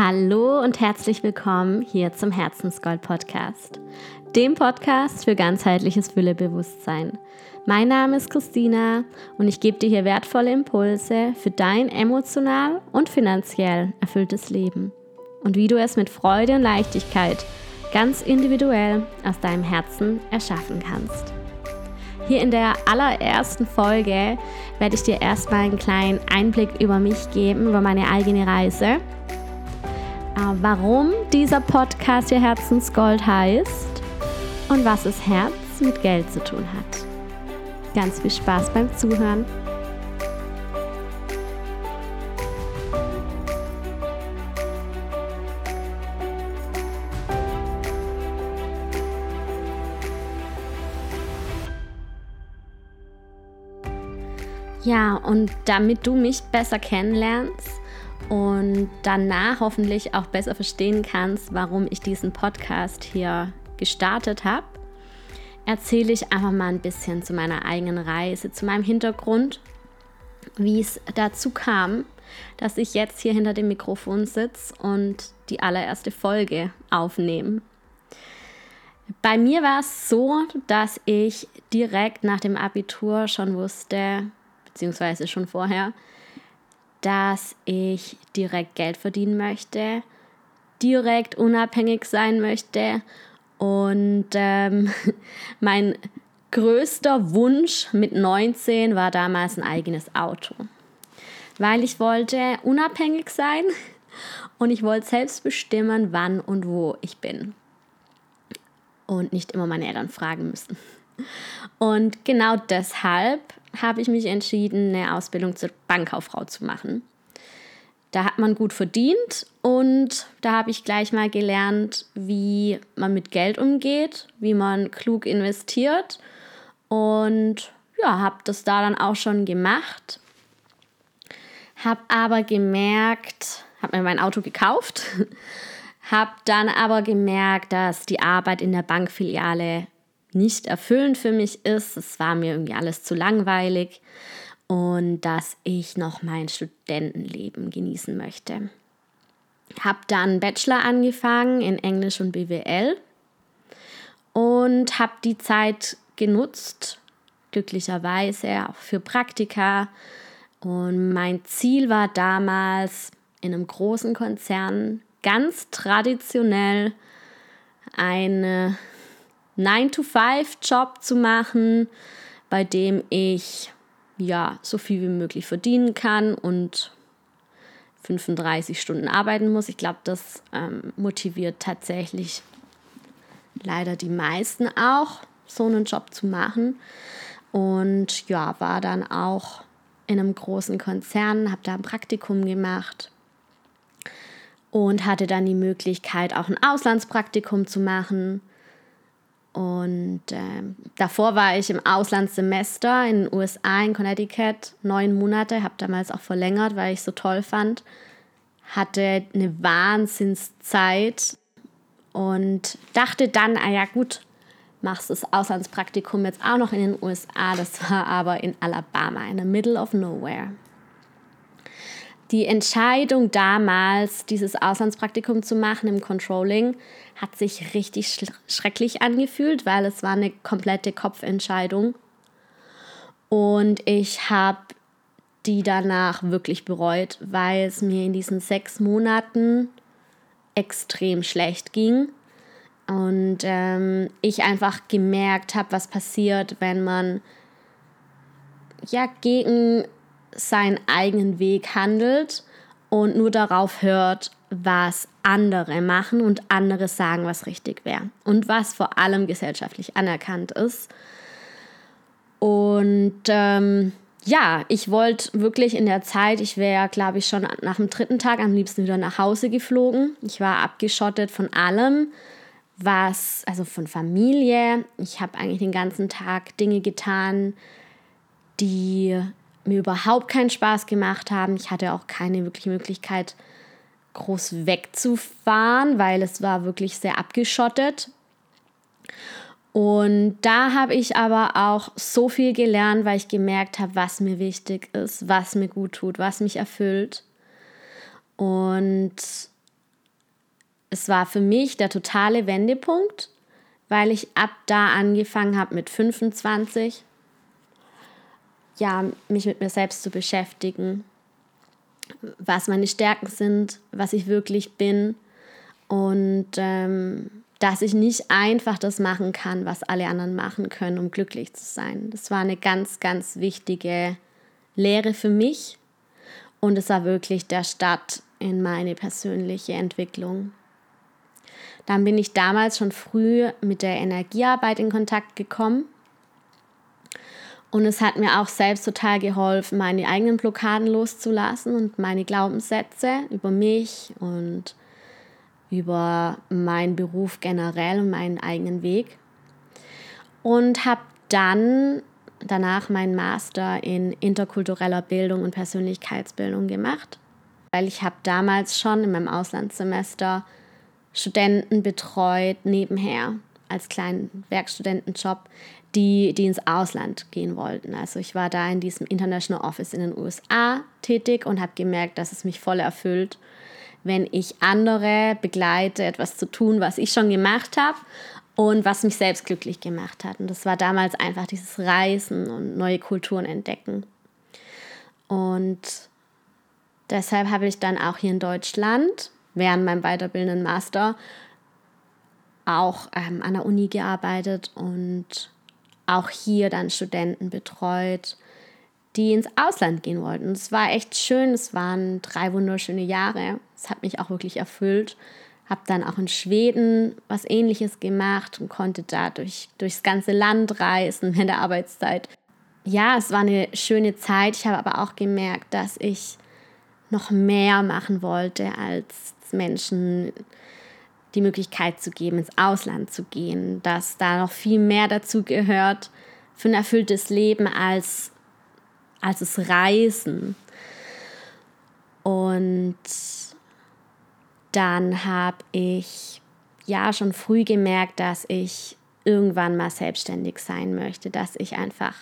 Hallo und herzlich willkommen hier zum Herzensgold Podcast, dem Podcast für ganzheitliches Füllebewusstsein. Mein Name ist Christina und ich gebe dir hier wertvolle Impulse für dein emotional und finanziell erfülltes Leben und wie du es mit Freude und Leichtigkeit ganz individuell aus deinem Herzen erschaffen kannst. Hier in der allerersten Folge werde ich dir erstmal einen kleinen Einblick über mich geben, über meine eigene Reise äh, warum dieser Podcast Ihr Herzensgold heißt und was es Herz mit Geld zu tun hat. Ganz viel Spaß beim Zuhören. Ja, und damit du mich besser kennenlernst, und danach hoffentlich auch besser verstehen kannst, warum ich diesen Podcast hier gestartet habe, erzähle ich einfach mal ein bisschen zu meiner eigenen Reise, zu meinem Hintergrund, wie es dazu kam, dass ich jetzt hier hinter dem Mikrofon sitze und die allererste Folge aufnehme. Bei mir war es so, dass ich direkt nach dem Abitur schon wusste, beziehungsweise schon vorher, dass ich direkt Geld verdienen möchte, direkt unabhängig sein möchte und ähm, mein größter Wunsch mit 19 war damals ein eigenes Auto, weil ich wollte unabhängig sein und ich wollte selbst bestimmen, wann und wo ich bin und nicht immer meine Eltern fragen müssen. Und genau deshalb habe ich mich entschieden, eine Ausbildung zur Bankkauffrau zu machen. Da hat man gut verdient und da habe ich gleich mal gelernt, wie man mit Geld umgeht, wie man klug investiert und ja, habe das da dann auch schon gemacht. Habe aber gemerkt, habe mir mein Auto gekauft, habe dann aber gemerkt, dass die Arbeit in der Bankfiliale nicht erfüllend für mich ist. Es war mir irgendwie alles zu langweilig und dass ich noch mein Studentenleben genießen möchte. Habe dann Bachelor angefangen in Englisch und BWL und habe die Zeit genutzt, glücklicherweise auch für Praktika. Und mein Ziel war damals in einem großen Konzern ganz traditionell eine 9-to-5-Job zu machen, bei dem ich ja so viel wie möglich verdienen kann und 35 Stunden arbeiten muss. Ich glaube, das ähm, motiviert tatsächlich leider die meisten auch, so einen Job zu machen. Und ja, war dann auch in einem großen Konzern, habe da ein Praktikum gemacht und hatte dann die Möglichkeit, auch ein Auslandspraktikum zu machen. Und äh, davor war ich im Auslandssemester in den USA, in Connecticut, neun Monate, habe damals auch verlängert, weil ich so toll fand. Hatte eine Wahnsinnszeit und dachte dann, ah ja gut, machst das Auslandspraktikum jetzt auch noch in den USA. Das war aber in Alabama, in the middle of nowhere die Entscheidung damals, dieses Auslandspraktikum zu machen im Controlling, hat sich richtig schrecklich angefühlt, weil es war eine komplette Kopfentscheidung. Und ich habe die danach wirklich bereut, weil es mir in diesen sechs Monaten extrem schlecht ging. Und ähm, ich einfach gemerkt habe, was passiert, wenn man ja gegen seinen eigenen Weg handelt und nur darauf hört, was andere machen und andere sagen, was richtig wäre und was vor allem gesellschaftlich anerkannt ist. Und ähm, ja, ich wollte wirklich in der Zeit, ich wäre, glaube ich, schon nach dem dritten Tag am liebsten wieder nach Hause geflogen. Ich war abgeschottet von allem, was, also von Familie. Ich habe eigentlich den ganzen Tag Dinge getan, die mir überhaupt keinen Spaß gemacht haben. Ich hatte auch keine wirkliche Möglichkeit, groß wegzufahren, weil es war wirklich sehr abgeschottet. Und da habe ich aber auch so viel gelernt, weil ich gemerkt habe, was mir wichtig ist, was mir gut tut, was mich erfüllt. Und es war für mich der totale Wendepunkt, weil ich ab da angefangen habe mit 25, ja, mich mit mir selbst zu beschäftigen, was meine Stärken sind, was ich wirklich bin und ähm, dass ich nicht einfach das machen kann, was alle anderen machen können, um glücklich zu sein. Das war eine ganz, ganz wichtige Lehre für mich und es war wirklich der Start in meine persönliche Entwicklung. Dann bin ich damals schon früh mit der Energiearbeit in Kontakt gekommen. Und es hat mir auch selbst total geholfen, meine eigenen Blockaden loszulassen und meine Glaubenssätze über mich und über meinen Beruf generell und meinen eigenen Weg. Und habe dann danach meinen Master in interkultureller Bildung und Persönlichkeitsbildung gemacht, weil ich habe damals schon in meinem Auslandssemester Studenten betreut nebenher als kleinen Werkstudentenjob, die, die ins Ausland gehen wollten. Also ich war da in diesem International Office in den USA tätig und habe gemerkt, dass es mich voll erfüllt, wenn ich andere begleite, etwas zu tun, was ich schon gemacht habe und was mich selbst glücklich gemacht hat. Und das war damals einfach dieses Reisen und neue Kulturen entdecken. Und deshalb habe ich dann auch hier in Deutschland während meinem weiterbildenden Master auch ähm, an der Uni gearbeitet und auch hier dann Studenten betreut, die ins Ausland gehen wollten. Es war echt schön, es waren drei wunderschöne Jahre. Es hat mich auch wirklich erfüllt habe dann auch in Schweden was ähnliches gemacht und konnte da durch, durchs ganze Land reisen in der Arbeitszeit. Ja, es war eine schöne Zeit. Ich habe aber auch gemerkt, dass ich noch mehr machen wollte, als Menschen die Möglichkeit zu geben, ins Ausland zu gehen, dass da noch viel mehr dazu gehört für ein erfülltes Leben als, als das Reisen. Und dann habe ich ja schon früh gemerkt, dass ich irgendwann mal selbstständig sein möchte, dass ich einfach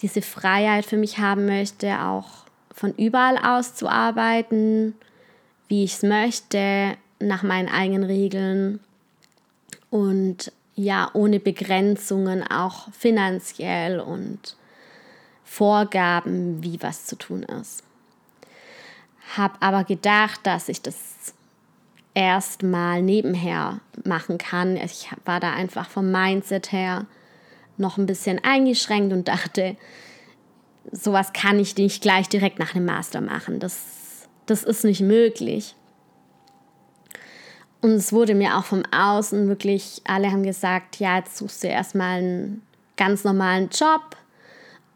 diese Freiheit für mich haben möchte, auch von überall aus zu arbeiten, wie ich es möchte, nach meinen eigenen Regeln und ja, ohne Begrenzungen auch finanziell und Vorgaben, wie was zu tun ist habe aber gedacht, dass ich das erstmal nebenher machen kann. Ich war da einfach vom Mindset her noch ein bisschen eingeschränkt und dachte, sowas kann ich nicht gleich direkt nach dem Master machen. Das, das ist nicht möglich. Und es wurde mir auch vom Außen wirklich, alle haben gesagt, ja, jetzt suchst du erstmal einen ganz normalen Job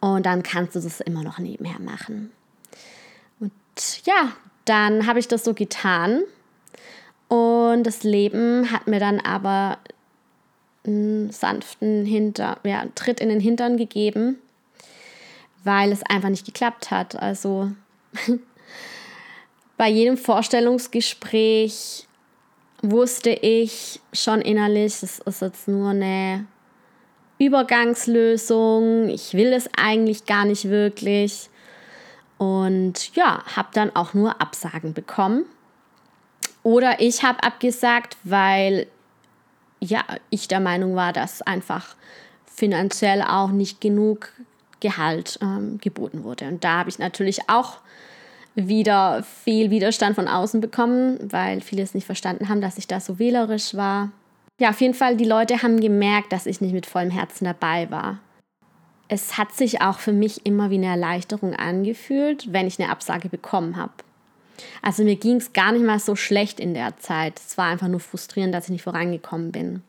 und dann kannst du das immer noch nebenher machen ja, dann habe ich das so getan. Und das Leben hat mir dann aber einen sanften Hinter, ja, Tritt in den Hintern gegeben, weil es einfach nicht geklappt hat. Also bei jedem Vorstellungsgespräch wusste ich schon innerlich, es ist jetzt nur eine Übergangslösung. Ich will es eigentlich gar nicht wirklich. Und ja, habe dann auch nur Absagen bekommen. Oder ich habe abgesagt, weil ja, ich der Meinung war, dass einfach finanziell auch nicht genug Gehalt ähm, geboten wurde. Und da habe ich natürlich auch wieder viel Widerstand von außen bekommen, weil viele es nicht verstanden haben, dass ich da so wählerisch war. Ja, auf jeden Fall, die Leute haben gemerkt, dass ich nicht mit vollem Herzen dabei war es hat sich auch für mich immer wie eine Erleichterung angefühlt, wenn ich eine Absage bekommen habe. Also mir ging es gar nicht mal so schlecht in der Zeit. Es war einfach nur frustrierend, dass ich nicht vorangekommen bin.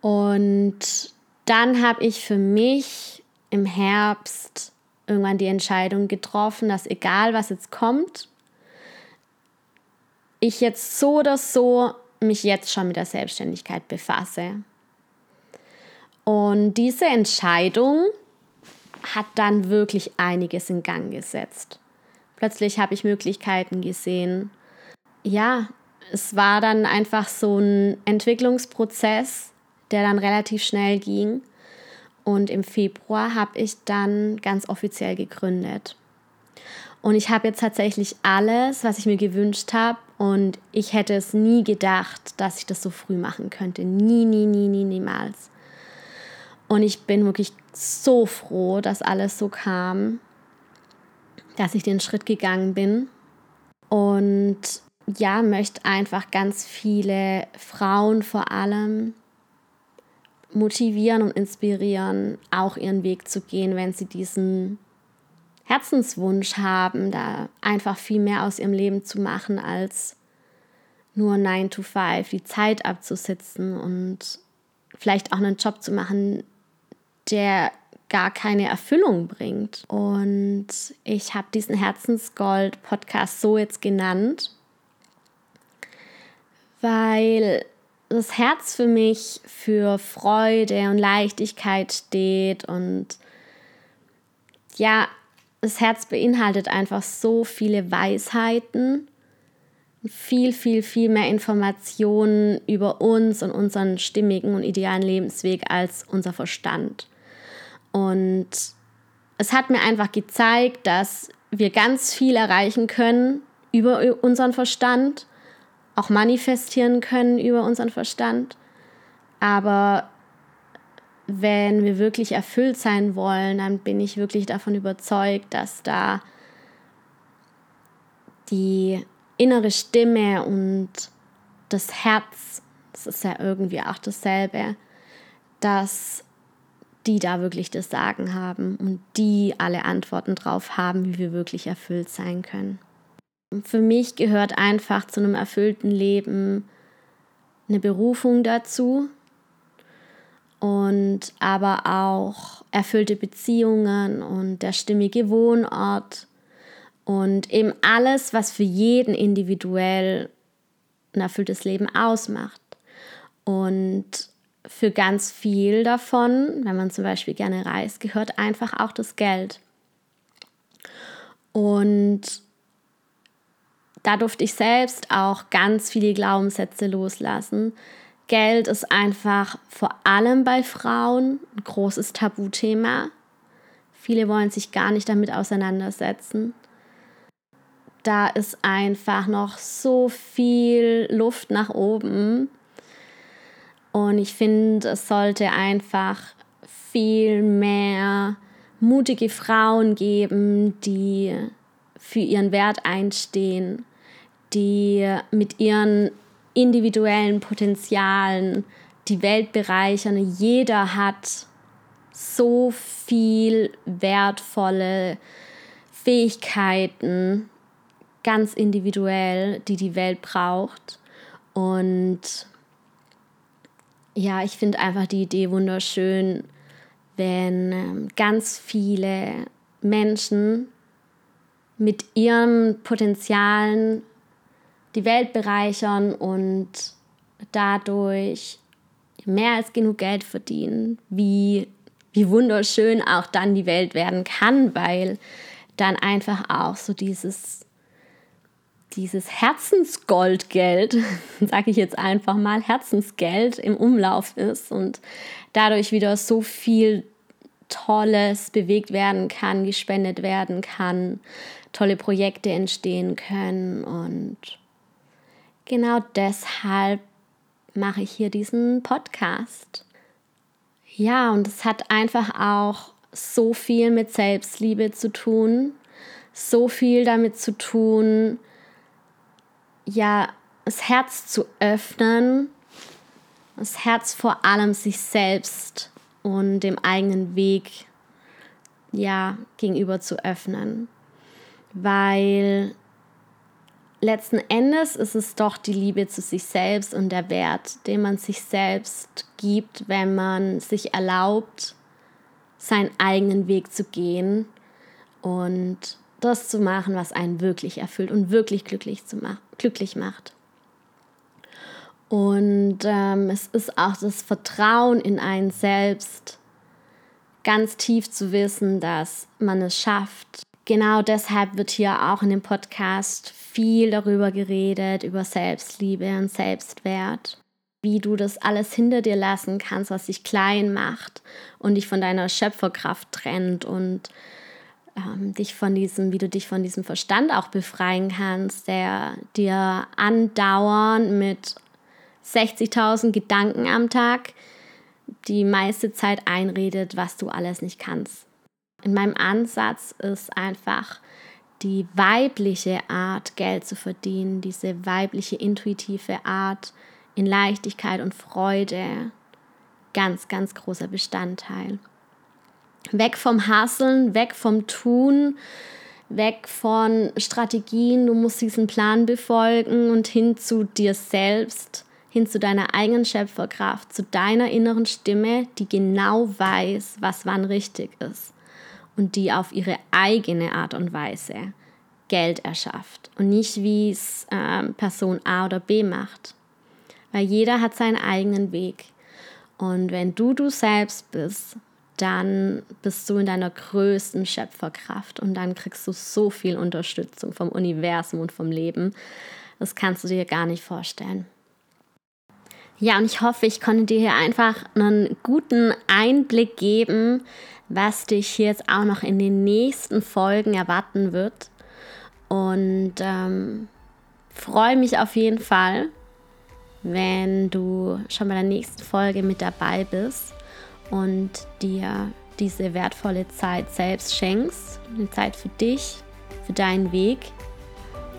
Und dann habe ich für mich im Herbst irgendwann die Entscheidung getroffen, dass egal was jetzt kommt, ich jetzt so oder so mich jetzt schon mit der Selbstständigkeit befasse. Und diese Entscheidung hat dann wirklich einiges in Gang gesetzt. Plötzlich habe ich Möglichkeiten gesehen. Ja, es war dann einfach so ein Entwicklungsprozess, der dann relativ schnell ging. Und im Februar habe ich dann ganz offiziell gegründet. Und ich habe jetzt tatsächlich alles, was ich mir gewünscht habe Und ich hätte es nie gedacht, dass ich das so früh machen könnte. Nie, nie, nie, nie, niemals. Und ich bin wirklich so froh, dass alles so kam, dass ich den Schritt gegangen bin. Und ja, möchte einfach ganz viele Frauen vor allem motivieren und inspirieren, auch ihren Weg zu gehen, wenn sie diesen Herzenswunsch haben, da einfach viel mehr aus ihrem Leben zu machen, als nur 9 to 5 die Zeit abzusitzen und vielleicht auch einen Job zu machen, der gar keine Erfüllung bringt. Und ich habe diesen Herzensgold-Podcast so jetzt genannt, weil das Herz für mich für Freude und Leichtigkeit steht und ja, das Herz beinhaltet einfach so viele Weisheiten, viel, viel, viel mehr Informationen über uns und unseren stimmigen und idealen Lebensweg als unser Verstand. Und es hat mir einfach gezeigt, dass wir ganz viel erreichen können über unseren Verstand, auch manifestieren können über unseren Verstand. Aber wenn wir wirklich erfüllt sein wollen, dann bin ich wirklich davon überzeugt, dass da die innere Stimme und das Herz, das ist ja irgendwie auch dasselbe, dass die da wirklich das Sagen haben und die alle Antworten drauf haben, wie wir wirklich erfüllt sein können. Für mich gehört einfach zu einem erfüllten Leben eine Berufung dazu, und aber auch erfüllte Beziehungen und der stimmige Wohnort und eben alles, was für jeden individuell ein erfülltes Leben ausmacht. Und für ganz viel davon, wenn man zum Beispiel gerne reist, gehört einfach auch das Geld. Und da durfte ich selbst auch ganz viele Glaubenssätze loslassen, Geld ist einfach vor allem bei Frauen ein großes Tabuthema. Viele wollen sich gar nicht damit auseinandersetzen. Da ist einfach noch so viel Luft nach oben. Und ich finde, es sollte einfach viel mehr mutige Frauen geben, die für ihren Wert einstehen, die mit ihren individuellen Potenzialen die Welt bereichern. Jeder hat so viel wertvolle Fähigkeiten, ganz individuell, die die Welt braucht. Und ja, ich finde einfach die Idee wunderschön, wenn ähm, ganz viele Menschen mit ihren Potenzialen die Welt bereichern und dadurch mehr als genug Geld verdienen, wie, wie wunderschön auch dann die Welt werden kann, weil dann einfach auch so dieses, dieses Herzensgoldgeld, sage ich jetzt einfach mal, Herzensgeld im Umlauf ist und dadurch wieder so viel Tolles bewegt werden kann, gespendet werden kann, tolle Projekte entstehen können und genau deshalb mache ich hier diesen Podcast. Ja, und es hat einfach auch so viel mit Selbstliebe zu tun, so viel damit zu tun, ja, das Herz zu öffnen, das Herz vor allem sich selbst und dem eigenen Weg ja gegenüber zu öffnen, weil letzten Endes ist es doch die Liebe zu sich selbst und der Wert, den man sich selbst gibt, wenn man sich erlaubt, seinen eigenen Weg zu gehen und das zu machen, was einen wirklich erfüllt und wirklich glücklich, zu ma glücklich macht. Und ähm, es ist auch das Vertrauen in einen selbst, ganz tief zu wissen, dass man es schafft. Genau deshalb wird hier auch in dem Podcast viel darüber geredet, über Selbstliebe und Selbstwert, wie du das alles hinter dir lassen kannst, was dich klein macht und dich von deiner Schöpferkraft trennt und ähm, dich von diesem, wie du dich von diesem Verstand auch befreien kannst, der dir andauernd mit 60.000 Gedanken am Tag die meiste Zeit einredet, was du alles nicht kannst. In meinem Ansatz ist einfach die weibliche Art, Geld zu verdienen, diese weibliche intuitive Art in Leichtigkeit und Freude, ganz, ganz großer Bestandteil. Weg vom Hasseln, weg vom Tun, weg von Strategien, du musst diesen Plan befolgen und hin zu dir selbst, hin zu deiner eigenen Schöpferkraft, zu deiner inneren Stimme, die genau weiß, was wann richtig ist und die auf ihre eigene Art und Weise Geld erschafft und nicht wie es äh, Person A oder B macht. Weil jeder hat seinen eigenen Weg. Und wenn du du selbst bist, dann bist du in deiner größten Schöpferkraft und dann kriegst du so viel Unterstützung vom Universum und vom Leben. Das kannst du dir gar nicht vorstellen. Ja, und ich hoffe, ich konnte dir hier einfach einen guten Einblick geben, was dich hier jetzt auch noch in den nächsten Folgen erwarten wird. Und ähm, freue mich auf jeden Fall, wenn du schon bei der nächsten Folge mit dabei bist und dir diese wertvolle Zeit selbst schenkst. Eine Zeit für dich, für deinen Weg.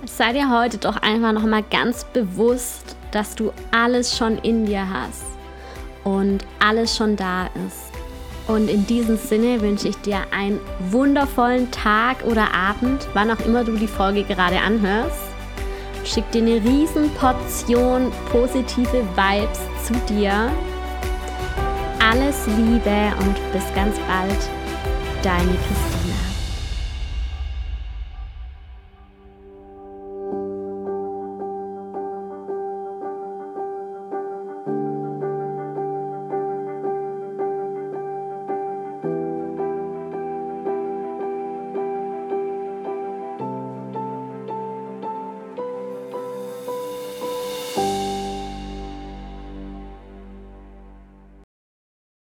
Sei dir heute doch einfach nochmal ganz bewusst, dass du alles schon in dir hast und alles schon da ist. Und in diesem Sinne wünsche ich dir einen wundervollen Tag oder Abend, wann auch immer du die Folge gerade anhörst. Schick dir eine riesen Portion positive Vibes zu dir. Alles Liebe und bis ganz bald, deine Christine.